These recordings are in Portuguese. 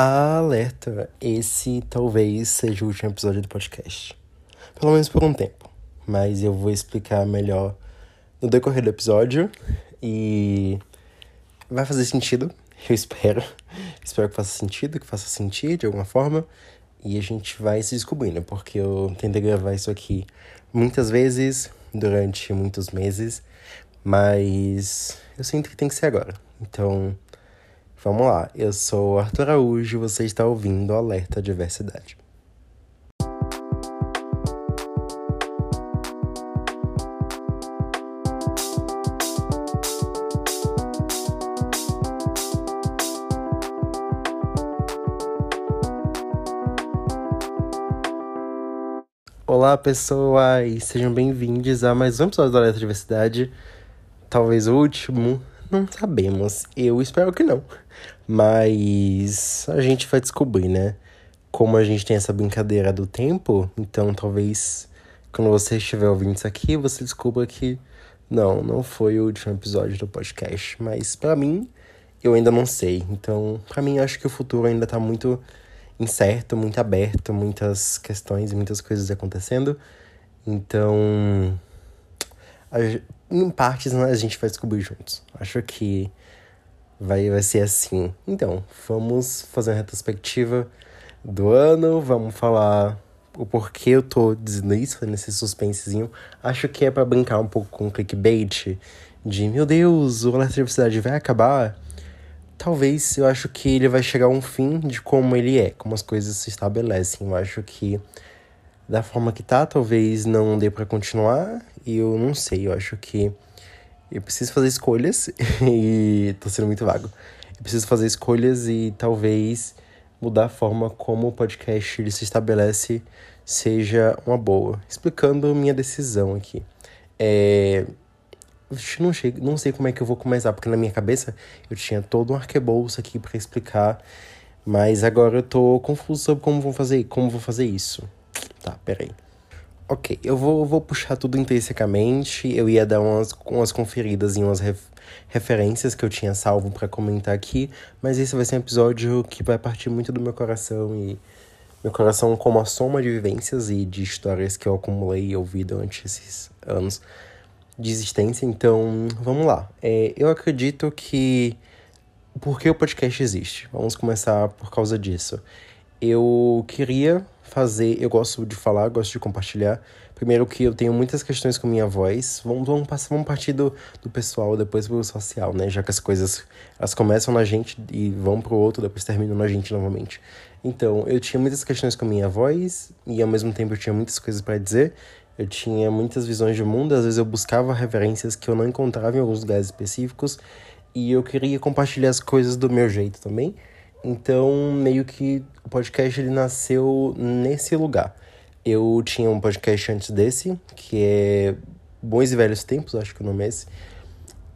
Alerta! Esse talvez seja o último episódio do podcast. Pelo menos por um tempo. Mas eu vou explicar melhor no decorrer do episódio. E vai fazer sentido, eu espero. espero que faça sentido, que faça sentido de alguma forma. E a gente vai se descobrindo, porque eu tentei gravar isso aqui muitas vezes, durante muitos meses. Mas eu sinto que tem que ser agora. Então. Vamos lá, eu sou Arthur Araújo e você está ouvindo Alerta Diversidade. Olá, pessoas! Sejam bem-vindos a mais um episódio do Alerta Diversidade. Talvez o último, não sabemos. Eu espero que não. Mas a gente vai descobrir, né? Como a gente tem essa brincadeira do tempo, então talvez quando você estiver ouvindo isso aqui, você descubra que não, não foi o último episódio do podcast. Mas para mim, eu ainda não sei. Então, para mim, acho que o futuro ainda tá muito incerto, muito aberto, muitas questões, muitas coisas acontecendo. Então, em partes né, a gente vai descobrir juntos. Acho que vai, vai ser assim. Então, vamos fazer uma retrospectiva do ano, vamos falar o porquê eu tô dizendo isso, nesse suspensezinho. Acho que é para brincar um pouco com o clickbait de meu Deus, o Alerta Universidade vai acabar. Talvez eu acho que ele vai chegar a um fim de como ele é, como as coisas se estabelecem. Eu acho que da forma que tá, talvez não dê para continuar. E eu não sei, eu acho que eu preciso fazer escolhas e tô sendo muito vago. Eu preciso fazer escolhas e talvez mudar a forma como o podcast ele se estabelece seja uma boa. Explicando minha decisão aqui. É... Não, sei, não sei como é que eu vou começar, porque na minha cabeça eu tinha todo um arcabouço aqui para explicar, mas agora eu tô confuso sobre como vou fazer, como vou fazer isso. Tá, peraí. Ok, eu vou, vou puxar tudo intrinsecamente. Eu ia dar umas, umas conferidas em umas ref, referências que eu tinha salvo para comentar aqui, mas esse vai ser um episódio que vai partir muito do meu coração e meu coração como a soma de vivências e de histórias que eu acumulei e ouvi durante esses anos de existência. Então, vamos lá. É, eu acredito que por que o podcast existe? Vamos começar por causa disso. Eu queria fazer. Eu gosto de falar, gosto de compartilhar. Primeiro que eu tenho muitas questões com minha voz. Vamos, vamos, passar, vamos partir do, do pessoal, depois pro social, né? Já que as coisas elas começam na gente e vão pro outro, depois terminam na gente novamente. Então, eu tinha muitas questões com minha voz e ao mesmo tempo eu tinha muitas coisas para dizer. Eu tinha muitas visões de mundo, às vezes eu buscava referências que eu não encontrava em alguns lugares específicos e eu queria compartilhar as coisas do meu jeito também. Então, meio que o podcast ele nasceu nesse lugar. Eu tinha um podcast antes desse, que é Bons e Velhos Tempos, acho que o nome é esse.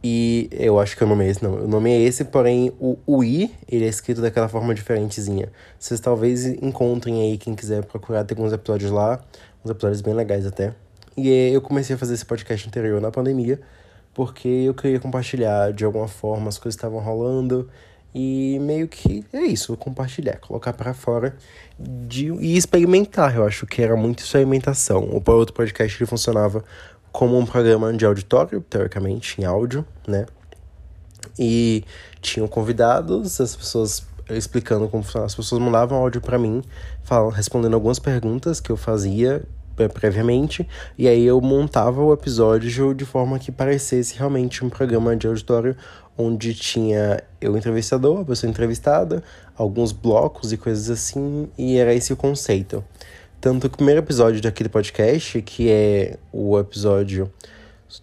E eu acho que o nome é esse, não. O nome é esse, porém o, o I, ele é escrito daquela forma diferentezinha. Vocês talvez encontrem aí, quem quiser procurar, tem alguns episódios lá, uns episódios bem legais até. E eu comecei a fazer esse podcast anterior na pandemia, porque eu queria compartilhar de alguma forma as coisas que estavam rolando e meio que é isso, compartilhar, colocar para fora de, e experimentar. Eu acho que era muito experimentação. O outro podcast ele funcionava como um programa de auditório, teoricamente, em áudio, né? E tinham convidados, as pessoas explicando como funcionava. As pessoas mandavam áudio para mim, falando, respondendo algumas perguntas que eu fazia previamente, e aí eu montava o episódio de forma que parecesse realmente um programa de auditório onde tinha eu entrevistador, a pessoa entrevistada, alguns blocos e coisas assim, e era esse o conceito. Tanto que o primeiro episódio daquele podcast, que é o episódio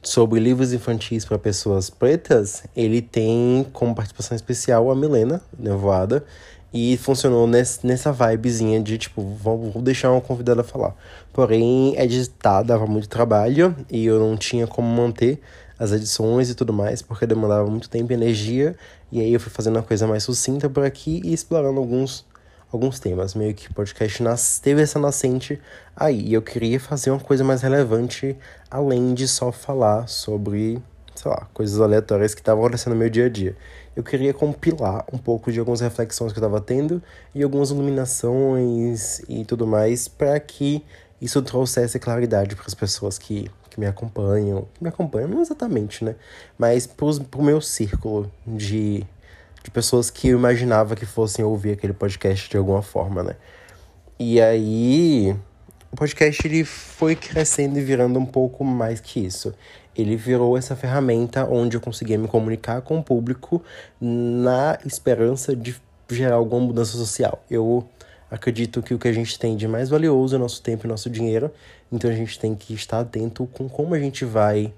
sobre livros infantis para pessoas pretas, ele tem como participação especial a Milena Nevoada, e funcionou nessa vibezinha de, tipo, vou, deixar uma convidada falar. Porém, editar dava muito trabalho e eu não tinha como manter as edições e tudo mais, porque demandava muito tempo e energia. E aí eu fui fazendo uma coisa mais sucinta por aqui e explorando alguns, alguns temas. Meio que o podcast nas, teve essa nascente aí. E eu queria fazer uma coisa mais relevante, além de só falar sobre, sei lá, coisas aleatórias que estavam acontecendo no meu dia a dia. eu queria compilar um pouco de algumas reflexões que eu estava tendo e algumas iluminações e tudo mais para que isso trouxesse claridade para as pessoas que, que me acompanham. Que me acompanham, não exatamente, né? Mas para o meu círculo de, de pessoas que eu imaginava que fossem ouvir aquele podcast de alguma forma, né? E aí, o podcast ele foi crescendo e virando um pouco mais que isso ele virou essa ferramenta onde eu conseguia me comunicar com o público na esperança de gerar alguma mudança social. Eu acredito que o que a gente tem de mais valioso é nosso tempo e nosso dinheiro, então a gente tem que estar atento com como a gente vai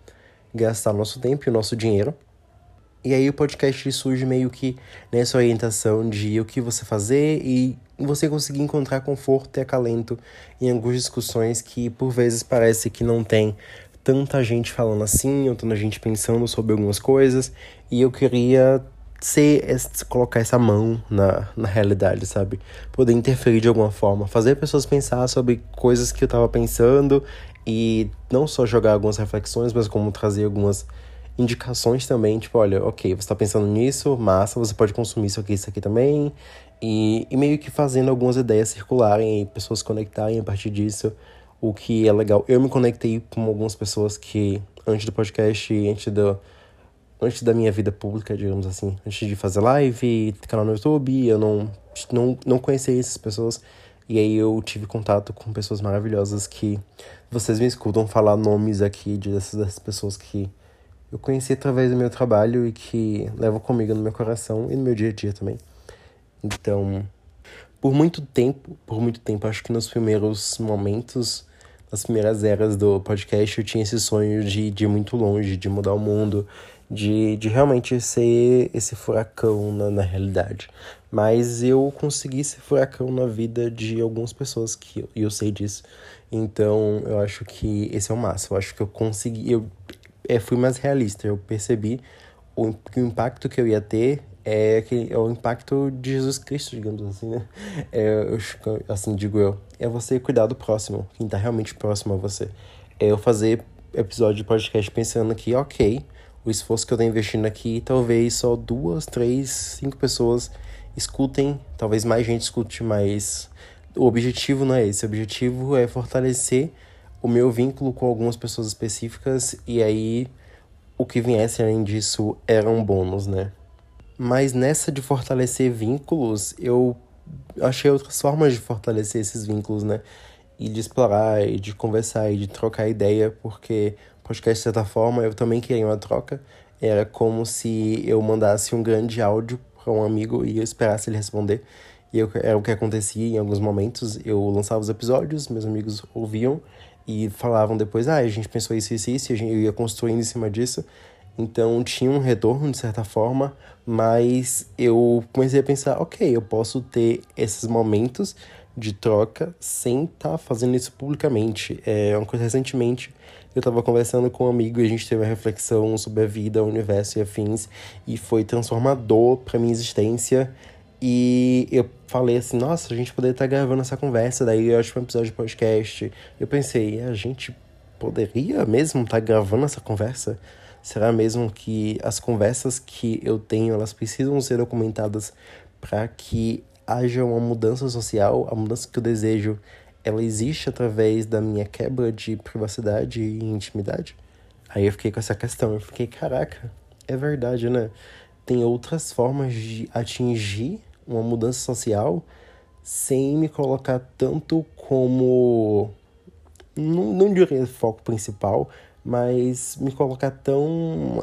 gastar nosso tempo e nosso dinheiro. E aí o podcast surge meio que nessa orientação de o que você fazer e você conseguir encontrar conforto e acalento em algumas discussões que por vezes parece que não tem tanta gente falando assim, ou tanta gente pensando sobre algumas coisas, e eu queria ser, colocar essa mão na, na realidade, sabe? Poder interferir de alguma forma, fazer pessoas pensar sobre coisas que eu tava pensando e não só jogar algumas reflexões, mas como trazer algumas indicações também, tipo, olha, ok, você tá pensando nisso, massa, você pode consumir isso aqui, isso aqui também, e, e meio que fazendo algumas ideias circularem e pessoas conectarem a partir disso o que é legal. Eu me conectei com algumas pessoas que, antes do podcast, antes do, antes da minha vida pública, digamos assim, antes de fazer live, canal no YouTube, eu não, não, não conhecia essas pessoas. E aí eu tive contato com pessoas maravilhosas que vocês me escutam falar nomes aqui dessas, dessas pessoas que eu conheci através do meu trabalho e que levo comigo no meu coração e no meu dia a dia também. Então, por muito tempo, por muito tempo, acho que nos primeiros momentos nas primeiras eras do podcast, eu tinha esse sonho de, de ir muito longe, de mudar o mundo, de, de realmente ser esse furacão na, na realidade. Mas eu consegui ser furacão na vida de algumas pessoas que eu, eu sei disso. Então eu acho que esse é o máximo. Eu acho que eu consegui. Eu é, fui mais realista. Eu percebi o, o impacto que eu ia ter é, que é o impacto de Jesus Cristo, digamos assim, né? É, eu, assim, digo eu. É você cuidar do próximo, quem tá realmente próximo a você. É eu fazer episódio de podcast pensando que, ok, o esforço que eu tô investindo aqui, talvez só duas, três, cinco pessoas escutem, talvez mais gente escute, mas o objetivo não é esse. O objetivo é fortalecer o meu vínculo com algumas pessoas específicas e aí o que viesse além disso era um bônus, né? Mas nessa de fortalecer vínculos, eu achei outras formas de fortalecer esses vínculos, né? E de explorar, e de conversar, e de trocar ideia, porque podcast, de certa forma, eu também queria uma troca. Era como se eu mandasse um grande áudio para um amigo e eu esperasse ele responder. E eu, era o que acontecia em alguns momentos. Eu lançava os episódios, meus amigos ouviam e falavam depois: ah, a gente pensou isso, isso, isso, e eu ia construindo em cima disso. Então tinha um retorno de certa forma, mas eu comecei a pensar, ok, eu posso ter esses momentos de troca sem estar tá fazendo isso publicamente. É uma coisa recentemente eu estava conversando com um amigo e a gente teve uma reflexão sobre a vida, o universo e afins, e foi transformador para minha existência. E eu falei assim, nossa, a gente poderia estar tá gravando essa conversa, daí eu acho um episódio de podcast. Eu pensei, a gente poderia mesmo estar tá gravando essa conversa? Será mesmo que as conversas que eu tenho, elas precisam ser documentadas para que haja uma mudança social, a mudança que eu desejo, ela existe através da minha quebra de privacidade e intimidade? Aí eu fiquei com essa questão, eu fiquei, caraca, é verdade, né? Tem outras formas de atingir uma mudança social sem me colocar tanto como não, não diria foco principal, mas me colocar tão.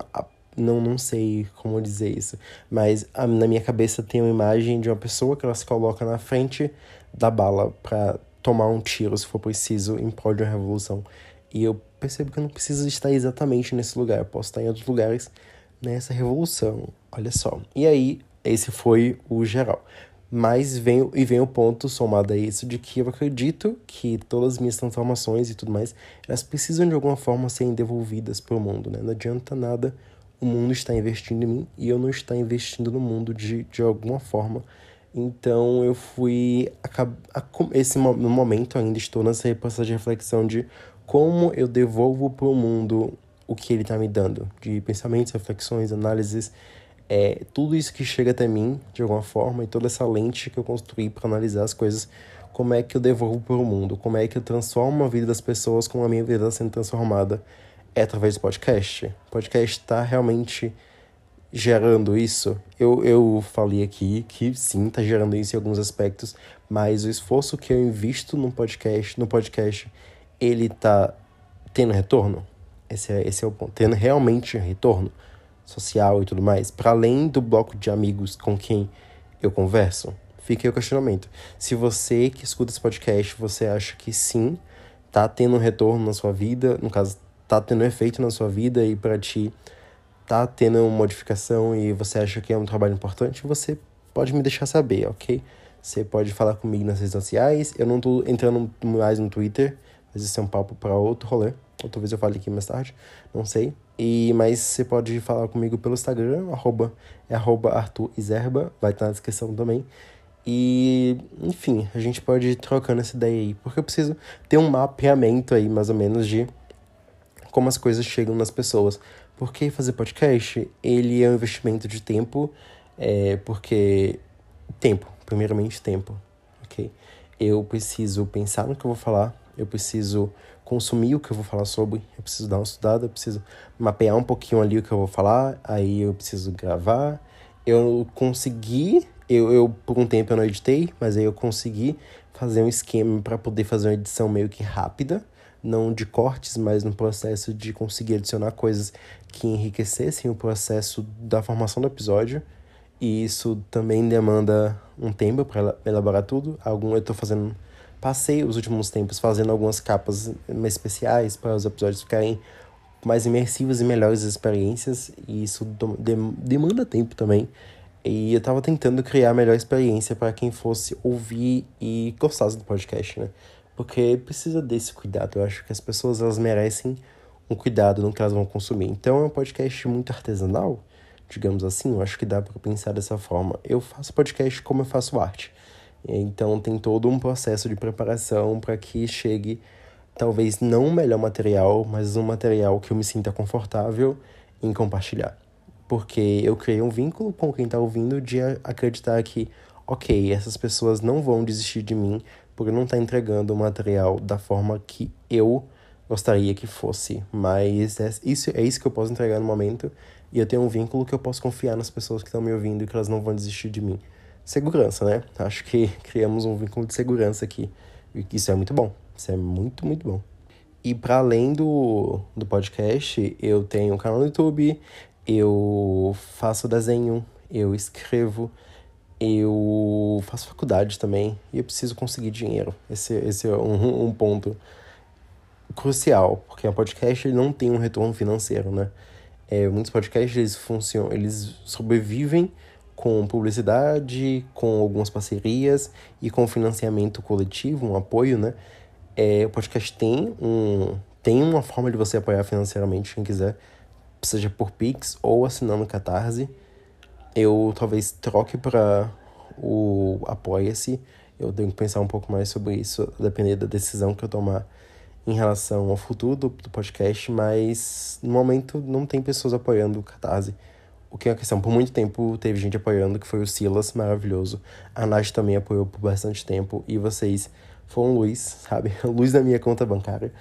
Não, não sei como dizer isso, mas na minha cabeça tem uma imagem de uma pessoa que ela se coloca na frente da bala para tomar um tiro se for preciso em prol de uma revolução. E eu percebo que eu não preciso estar exatamente nesse lugar, eu posso estar em outros lugares nessa revolução. Olha só. E aí, esse foi o geral. Mas vem, e vem o ponto somado a isso de que eu acredito que todas as minhas transformações e tudo mais, elas precisam de alguma forma serem devolvidas para o mundo, né? Não adianta nada o mundo estar investindo em mim e eu não estar investindo no mundo de, de alguma forma. Então eu fui. Esse no momento ainda estou nessa processo de reflexão de como eu devolvo para o mundo o que ele está me dando, de pensamentos, reflexões, análises é tudo isso que chega até mim, de alguma forma, e toda essa lente que eu construí para analisar as coisas, como é que eu devolvo para o mundo, como é que eu transformo a vida das pessoas, como a minha vida está sendo transformada, é através do podcast. O podcast está realmente gerando isso. Eu, eu falei aqui que sim, está gerando isso em alguns aspectos, mas o esforço que eu invisto no podcast, no podcast, ele está tendo retorno? Esse é, esse é o ponto. Tendo realmente retorno social e tudo mais, para além do bloco de amigos com quem eu converso? Fica aí o questionamento. Se você que escuta esse podcast, você acha que sim, tá tendo retorno na sua vida, no caso, tá tendo efeito na sua vida e para ti tá tendo uma modificação e você acha que é um trabalho importante, você pode me deixar saber, ok? Você pode falar comigo nas redes sociais. Eu não tô entrando mais no Twitter, mas isso é um papo para outro rolê. Ou talvez eu fale aqui mais tarde, não sei. E, mas você pode falar comigo pelo Instagram, arroba, é arroba Arthur Iserba, vai estar na descrição também. E, enfim, a gente pode ir trocando essa ideia aí, porque eu preciso ter um mapeamento aí, mais ou menos, de como as coisas chegam nas pessoas. Porque fazer podcast, ele é um investimento de tempo, é, porque... Tempo, primeiramente tempo, ok? Eu preciso pensar no que eu vou falar, eu preciso consumir o que eu vou falar sobre, eu preciso dar uma estudada, eu preciso mapear um pouquinho ali o que eu vou falar, aí eu preciso gravar. Eu consegui, eu, eu por um tempo eu não editei, mas aí eu consegui fazer um esquema para poder fazer uma edição meio que rápida, não de cortes, mas no processo de conseguir adicionar coisas que enriquecessem o processo da formação do episódio. E isso também demanda um tempo para elaborar tudo. Algum eu estou fazendo passei os últimos tempos fazendo algumas capas especiais para os episódios ficarem mais imersivos e melhores experiências, e isso demanda tempo também. E eu tava tentando criar a melhor experiência para quem fosse ouvir e gostasse do podcast, né? Porque precisa desse cuidado. Eu acho que as pessoas elas merecem um cuidado no que elas vão consumir. Então é um podcast muito artesanal, digamos assim. Eu acho que dá para pensar dessa forma. Eu faço podcast como eu faço arte. Então tem todo um processo de preparação para que chegue talvez não o melhor material, mas um material que eu me sinta confortável em compartilhar. Porque eu criei um vínculo com quem está ouvindo de acreditar que, ok, essas pessoas não vão desistir de mim por eu não estar tá entregando o material da forma que eu gostaria que fosse. Mas é isso, é isso que eu posso entregar no momento. E eu tenho um vínculo que eu posso confiar nas pessoas que estão me ouvindo e que elas não vão desistir de mim segurança, né? Acho que criamos um vínculo de segurança aqui. E isso é muito bom. Isso é muito, muito bom. E para além do, do podcast, eu tenho um canal no YouTube, eu faço desenho, eu escrevo, eu faço faculdade também e eu preciso conseguir dinheiro. Esse, esse é um, um ponto crucial, porque o podcast ele não tem um retorno financeiro, né? É, muitos podcasts eles funcionam, eles sobrevivem com publicidade, com algumas parcerias e com financiamento coletivo, um apoio, né? É, o podcast tem, um, tem uma forma de você apoiar financeiramente quem quiser, seja por Pix ou assinando Catarse. Eu talvez troque para o Apoia-se. Eu tenho que pensar um pouco mais sobre isso, depender da decisão que eu tomar em relação ao futuro do, do podcast, mas no momento não tem pessoas apoiando o Catarse o que é a questão. Por muito tempo teve gente apoiando, que foi o Silas, maravilhoso. A Nath também apoiou por bastante tempo. E vocês foram luz, sabe? Luz na minha conta bancária.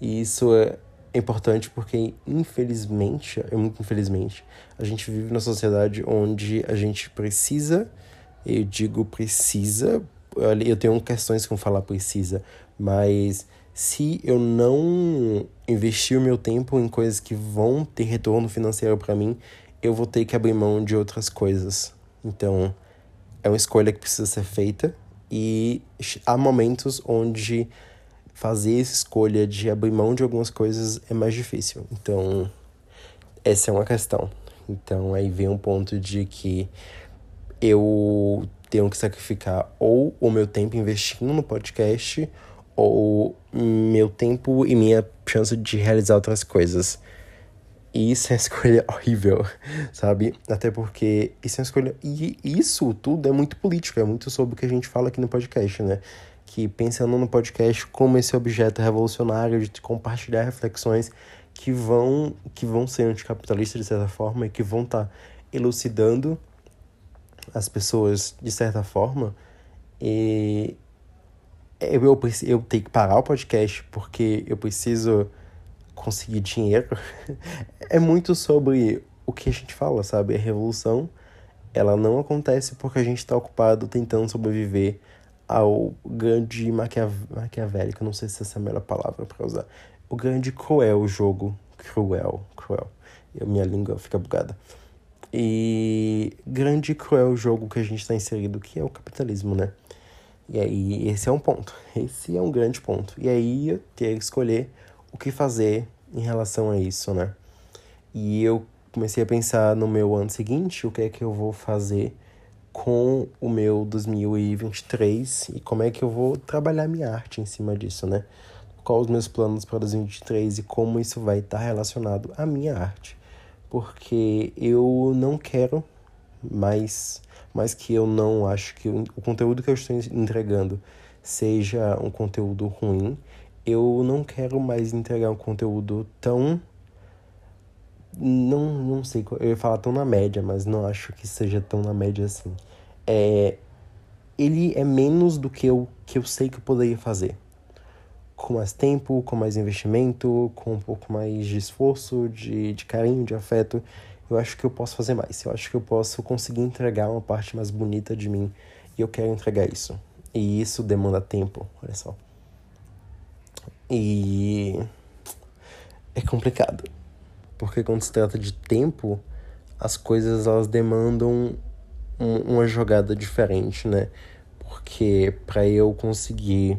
E isso é importante porque, infelizmente, é muito infelizmente, a gente vive numa sociedade onde a gente precisa, eu digo precisa, eu tenho questões com falar precisa, mas se eu não investir o meu tempo em coisas que vão ter retorno financeiro para mim, eu vou ter que abrir mão de outras coisas. Então, é uma escolha que precisa ser feita e há momentos onde fazer essa escolha de abrir mão de algumas coisas é mais difícil. Então, essa é uma questão. Então, aí vem um ponto de que eu tenho que sacrificar ou o meu tempo investindo no podcast ou meu tempo e minha chance de realizar outras coisas. E isso é uma escolha horrível, sabe? Até porque isso é uma escolha. E isso tudo é muito político, é muito sobre o que a gente fala aqui no podcast, né? Que pensando no podcast como esse objeto revolucionário de compartilhar reflexões que vão, que vão ser anticapitalistas de certa forma e que vão estar tá elucidando as pessoas de certa forma. E eu, eu, eu tenho que parar o podcast porque eu preciso conseguir dinheiro. é muito sobre o que a gente fala, sabe? A revolução, ela não acontece porque a gente está ocupado tentando sobreviver ao grande maquiav maquiavélico, não sei se essa é a melhor palavra para usar. O grande cruel jogo. Cruel, cruel. Eu, minha língua fica bugada. E grande cruel jogo que a gente está inserido, que é o capitalismo, né? E aí, esse é um ponto. Esse é um grande ponto. E aí, eu ter que escolher o que fazer em relação a isso, né? E eu comecei a pensar no meu ano seguinte, o que é que eu vou fazer com o meu 2023 e como é que eu vou trabalhar minha arte em cima disso, né? Quais os meus planos para 2023 e como isso vai estar relacionado à minha arte. Porque eu não quero mais mas que eu não acho que o conteúdo que eu estou entregando seja um conteúdo ruim, eu não quero mais entregar um conteúdo tão. Não, não sei, eu ia falar tão na média, mas não acho que seja tão na média assim. É, ele é menos do que eu, que eu sei que eu poderia fazer. Com mais tempo, com mais investimento, com um pouco mais de esforço, de, de carinho, de afeto eu acho que eu posso fazer mais. Eu acho que eu posso conseguir entregar uma parte mais bonita de mim e eu quero entregar isso. E isso demanda tempo, olha só. E é complicado. Porque quando se trata de tempo, as coisas elas demandam um, uma jogada diferente, né? Porque para eu conseguir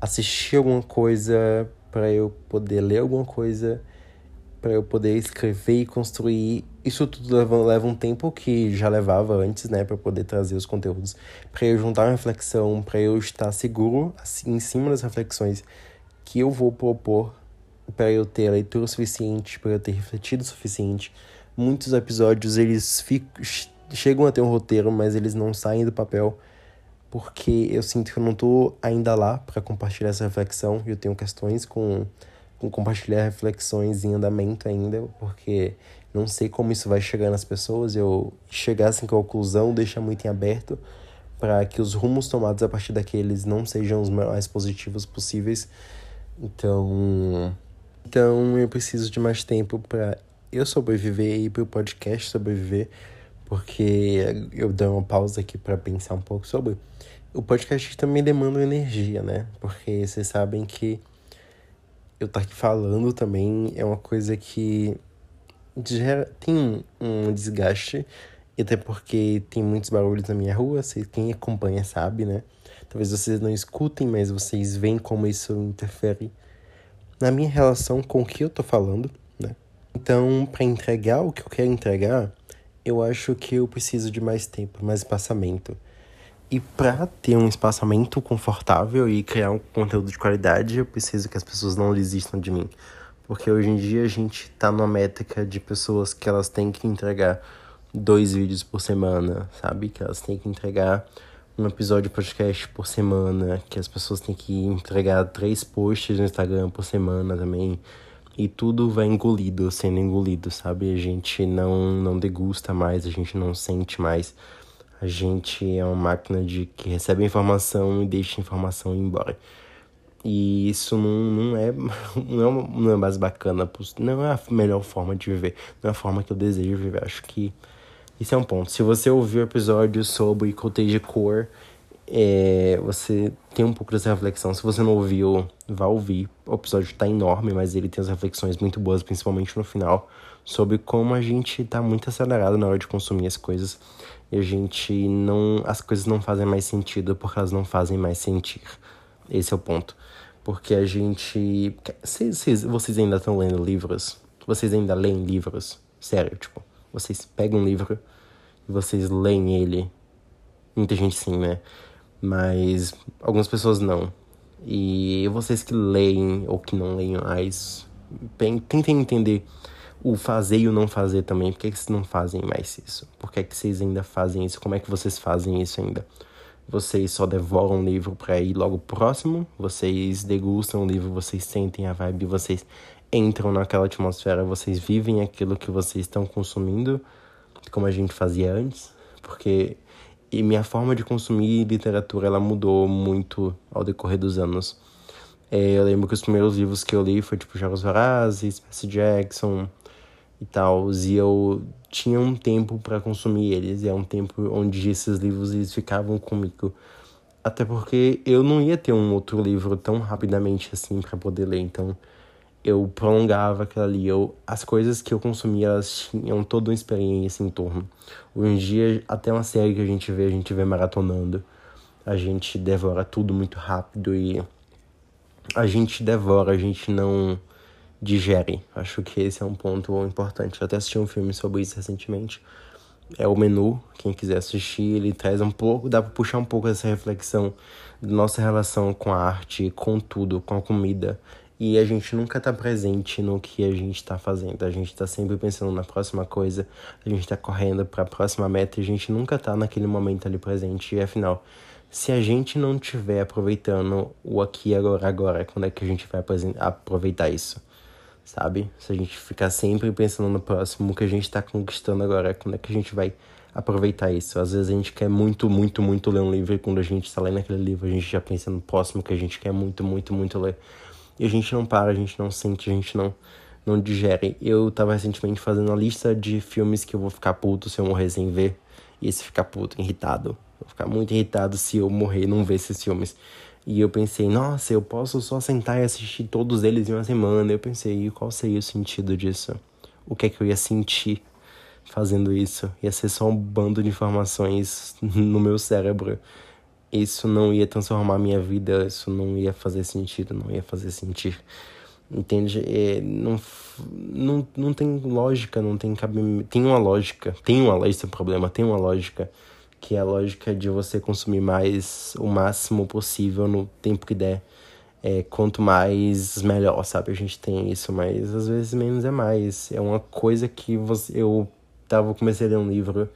assistir alguma coisa, para eu poder ler alguma coisa, para eu poder escrever e construir. Isso tudo leva, leva um tempo que já levava antes, né, para poder trazer os conteúdos, para eu juntar uma reflexão, para eu estar seguro assim, em cima das reflexões que eu vou propor, para eu ter leitura suficiente, para eu ter refletido o suficiente. Muitos episódios eles ficam, chegam a ter um roteiro, mas eles não saem do papel porque eu sinto que eu não tô ainda lá para compartilhar essa reflexão. Eu tenho questões com com compartilhar reflexões em andamento ainda, porque não sei como isso vai chegar nas pessoas. Eu chegar sem conclusão deixa muito em aberto para que os rumos tomados a partir daqueles não sejam os mais positivos possíveis. Então, então eu preciso de mais tempo para eu sobreviver e para o podcast sobreviver, porque eu dou uma pausa aqui para pensar um pouco sobre. O podcast também demanda energia, né? Porque vocês sabem que eu estar tá aqui falando também é uma coisa que gera, tem um desgaste, até porque tem muitos barulhos na minha rua, quem acompanha sabe, né? Talvez vocês não escutem, mas vocês veem como isso interfere na minha relação com o que eu tô falando, né? Então, para entregar o que eu quero entregar, eu acho que eu preciso de mais tempo, mais espaçamento. E para ter um espaçamento confortável e criar um conteúdo de qualidade, eu preciso que as pessoas não desistam de mim. Porque hoje em dia a gente tá numa métrica de pessoas que elas têm que entregar dois vídeos por semana, sabe? Que elas têm que entregar um episódio de podcast por semana, que as pessoas têm que entregar três posts no Instagram por semana também. E tudo vai engolido, sendo engolido, sabe? A gente não, não degusta mais, a gente não sente mais. A gente é uma máquina de que recebe informação e deixa a informação ir embora. E isso não, não, é, não, é, não é mais bacana, não é a melhor forma de viver, não é a forma que eu desejo viver. Acho que isso é um ponto. Se você ouviu o episódio sobre cottage core, é, você tem um pouco dessa reflexão. Se você não ouviu, vá ouvir. O episódio está enorme, mas ele tem as reflexões muito boas, principalmente no final, sobre como a gente está muito acelerado na hora de consumir as coisas e a gente não. As coisas não fazem mais sentido porque elas não fazem mais sentir. Esse é o ponto. Porque a gente. Vocês, vocês ainda estão lendo livros? Vocês ainda leem livros? Sério, tipo, vocês pegam um livro e vocês leem ele. Muita gente sim, né? Mas algumas pessoas não. E vocês que leem ou que não leem mais, tentem entender o fazer e o não fazer também. Por que, que vocês não fazem mais isso? Por que, que vocês ainda fazem isso? Como é que vocês fazem isso ainda? Vocês só devoram o livro para ir logo próximo? Vocês degustam o livro, vocês sentem a vibe, vocês entram naquela atmosfera, vocês vivem aquilo que vocês estão consumindo? como a gente fazia antes, porque e minha forma de consumir literatura ela mudou muito ao decorrer dos anos. É, eu lembro que os primeiros livros que eu li foi tipo Jogos Vorazes, Percy Jackson e tal, e eu tinha um tempo para consumir eles, e é um tempo onde esses livros eles ficavam comigo. Até porque eu não ia ter um outro livro tão rapidamente assim para poder ler, então eu prolongava aquilo ali. Eu, as coisas que eu consumia, elas tinham toda uma experiência em torno. Hoje em dia, até uma série que a gente vê, a gente vê maratonando. A gente devora tudo muito rápido e a gente devora, a gente não digere. Acho que esse é um ponto importante. Eu até assisti um filme sobre isso recentemente. É o menu, quem quiser assistir, ele traz um pouco, dá para puxar um pouco essa reflexão da nossa relação com a arte, com tudo, com a comida e a gente nunca tá presente no que a gente tá fazendo. A gente tá sempre pensando na próxima coisa, a gente tá correndo para a próxima meta e a gente nunca tá naquele momento ali presente. E afinal, se a gente não tiver aproveitando o aqui agora agora, quando é que a gente vai aproveitar isso? Sabe? Se a gente ficar sempre pensando no próximo, o que a gente tá conquistando agora, quando é que a gente vai aproveitar isso? Às vezes a gente quer muito, muito, muito ler um livro e quando a gente está lendo aquele livro, a gente já pensa no próximo que a gente quer muito, muito, muito ler. E a gente não para, a gente não sente, a gente não, não digere. Eu tava recentemente fazendo a lista de filmes que eu vou ficar puto se eu morrer sem ver. E se ficar puto, irritado. Vou ficar muito irritado se eu morrer e não ver esses filmes. E eu pensei, nossa, eu posso só sentar e assistir todos eles em uma semana. Eu pensei, qual seria o sentido disso? O que é que eu ia sentir fazendo isso? Ia ser só um bando de informações no meu cérebro isso não ia transformar minha vida, isso não ia fazer sentido, não ia fazer sentir. Entende? É, não, não, não tem lógica, não tem cabimento. Tem uma lógica, tem uma esse é o problema, tem uma lógica, que é a lógica de você consumir mais o máximo possível no tempo que der. É, quanto mais, melhor, sabe? A gente tem isso, mas às vezes menos é mais. É uma coisa que você, eu tava, comecei a ler um livro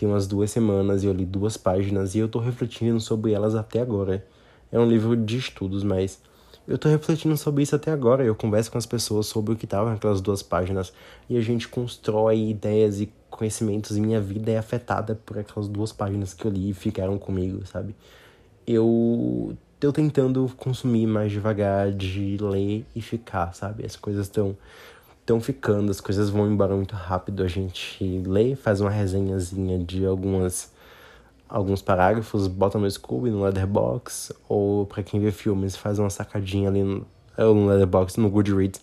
tem umas duas semanas e eu li duas páginas e eu tô refletindo sobre elas até agora. É um livro de estudos, mas eu tô refletindo sobre isso até agora. Eu converso com as pessoas sobre o que tava naquelas duas páginas e a gente constrói ideias e conhecimentos e minha vida é afetada por aquelas duas páginas que eu li e ficaram comigo, sabe? Eu tô tentando consumir mais devagar, de ler e ficar, sabe? As coisas estão estão ficando, as coisas vão embora muito rápido. A gente lê, faz uma resenhazinha de algumas alguns parágrafos, bota no Scooby, no Leatherbox, ou para quem vê filmes, faz uma sacadinha ali no, no Leatherbox, no Goodreads.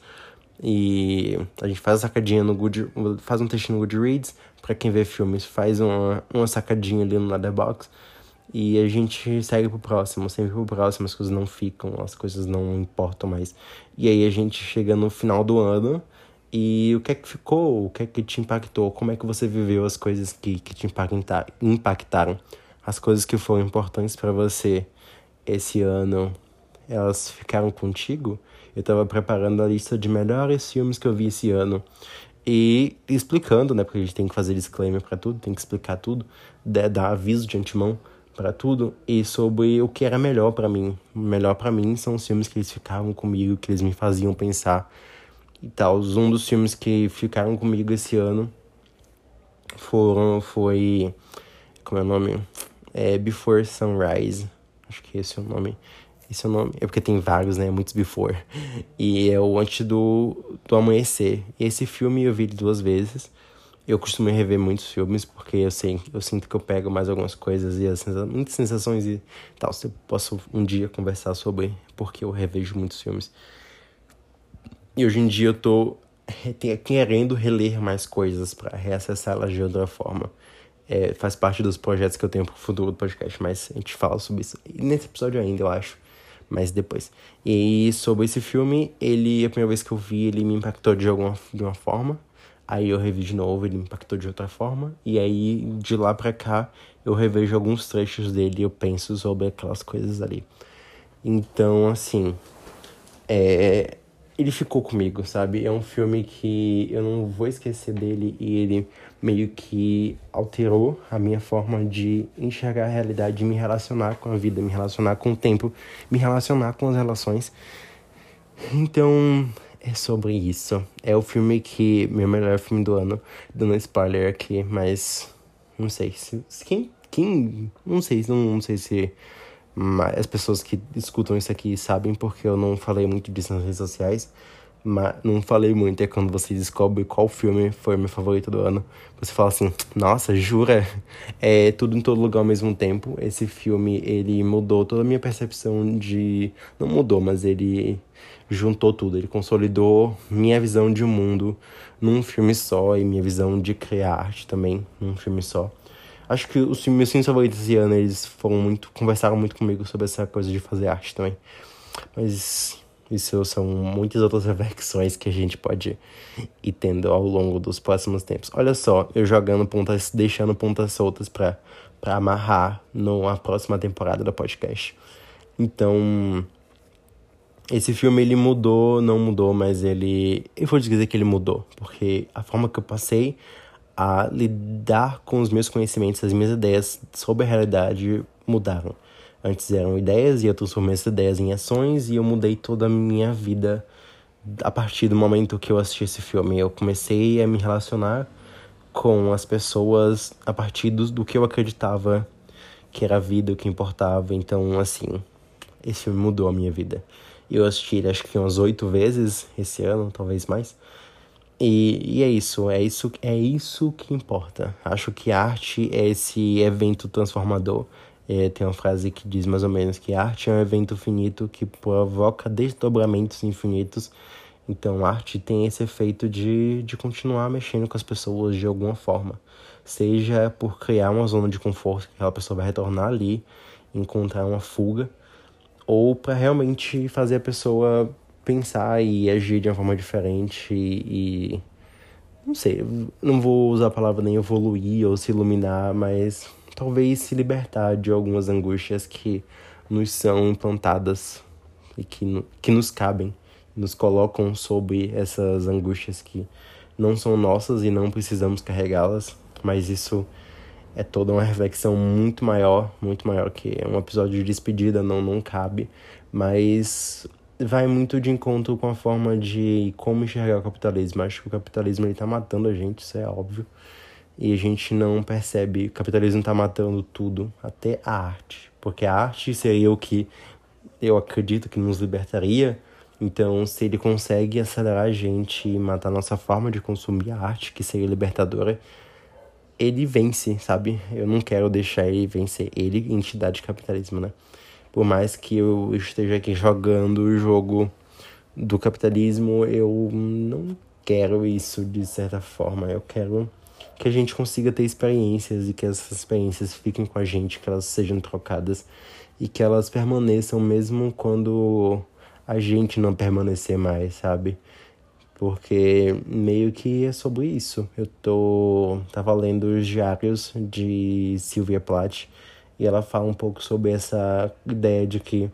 E a gente faz a sacadinha no Good, faz um textinho no Goodreads, para quem vê filmes, faz uma, uma sacadinha ali no Leatherbox. E a gente segue pro próximo, sempre pro próximo, as coisas não ficam, as coisas não importam mais. E aí a gente chega no final do ano, e o que é que ficou? O que é que te impactou? Como é que você viveu as coisas que, que te impactaram? As coisas que foram importantes para você esse ano, elas ficaram contigo? Eu estava preparando a lista de melhores filmes que eu vi esse ano. E explicando, né? Porque a gente tem que fazer disclaimer para tudo, tem que explicar tudo, dar aviso de antemão para tudo e sobre o que era melhor para mim. Melhor para mim são os filmes que eles ficavam comigo, que eles me faziam pensar e tal. Um dos filmes que ficaram comigo esse ano foram, foi, como é o nome? É Before Sunrise, acho que esse é o nome. Esse é o nome, é porque tem vários, né? Muitos Before. E é o Antes do, do Amanhecer. E esse filme eu vi duas vezes. Eu costumo rever muitos filmes porque eu sei, eu sinto que eu pego mais algumas coisas e as muitas sensações e tal. Se eu posso um dia conversar sobre porque eu revejo muitos filmes. E hoje em dia eu tô querendo reler mais coisas para reacessá-las de outra forma. É, faz parte dos projetos que eu tenho pro futuro do podcast, mas a gente fala sobre isso nesse episódio ainda, eu acho. Mas depois. E sobre esse filme, ele, a primeira vez que eu vi, ele me impactou de alguma de uma forma. Aí eu revi de novo, ele me impactou de outra forma. E aí, de lá pra cá, eu revejo alguns trechos dele e eu penso sobre aquelas coisas ali. Então, assim. É, ele ficou comigo, sabe? É um filme que eu não vou esquecer dele e ele meio que alterou a minha forma de enxergar a realidade, de me relacionar com a vida, me relacionar com o tempo, me relacionar com as relações. Então, é sobre isso. É o filme que. Meu melhor filme do ano. Dando spoiler aqui, mas. Não sei se. Quem. Quem. Não sei, não, não sei se. As pessoas que escutam isso aqui sabem, porque eu não falei muito disso nas redes sociais mas não falei muito, é quando você descobre qual filme foi meu favorito do ano. Você fala assim, nossa, jura? É tudo em todo lugar ao mesmo tempo. Esse filme, ele mudou toda a minha percepção de... Não mudou, mas ele juntou tudo. Ele consolidou minha visão de mundo num filme só e minha visão de criar arte também num filme só. Acho que os meus filmes favoritos esse ano, eles foram muito... Conversaram muito comigo sobre essa coisa de fazer arte também. Mas isso são muitas outras reflexões que a gente pode ir tendo ao longo dos próximos tempos. Olha só, eu jogando pontas, deixando pontas soltas para para amarrar na próxima temporada do podcast. Então, esse filme ele mudou, não mudou, mas ele eu vou dizer que ele mudou, porque a forma que eu passei a lidar com os meus conhecimentos, as minhas ideias sobre a realidade mudaram. Antes eram ideias e eu transformei essas ideias em ações e eu mudei toda a minha vida a partir do momento que eu assisti esse filme. Eu comecei a me relacionar com as pessoas a partir do, do que eu acreditava que era a vida, o que importava. Então, assim, esse filme mudou a minha vida. Eu assisti ele acho que umas oito vezes esse ano, talvez mais. E, e é isso, é isso, é isso que importa. Acho que arte é esse evento transformador é, tem uma frase que diz mais ou menos que arte é um evento finito que provoca desdobramentos infinitos. Então, arte tem esse efeito de, de continuar mexendo com as pessoas de alguma forma. Seja por criar uma zona de conforto que aquela pessoa vai retornar ali, encontrar uma fuga, ou para realmente fazer a pessoa pensar e agir de uma forma diferente e, e não sei, não vou usar a palavra nem evoluir ou se iluminar, mas talvez se libertar de algumas angústias que nos são implantadas e que, que nos cabem, nos colocam sobre essas angústias que não são nossas e não precisamos carregá-las, mas isso é toda uma reflexão muito maior, muito maior que um episódio de despedida não não cabe, mas vai muito de encontro com a forma de como enxergar o capitalismo. Acho que o capitalismo ele tá matando a gente, isso é óbvio e a gente não percebe. O capitalismo está matando tudo, até a arte. Porque a arte seria o que eu acredito que nos libertaria. Então, se ele consegue acelerar a gente e matar a nossa forma de consumir a arte, que seria libertadora, ele vence, sabe? Eu não quero deixar ele vencer. Ele, entidade de capitalismo, né? Por mais que eu esteja aqui jogando o jogo do capitalismo, eu não quero isso de certa forma. Eu quero que a gente consiga ter experiências e que essas experiências fiquem com a gente, que elas sejam trocadas e que elas permaneçam mesmo quando a gente não permanecer mais, sabe? Porque meio que é sobre isso. Eu tô tava lendo os diários de Sylvia Plath e ela fala um pouco sobre essa ideia de que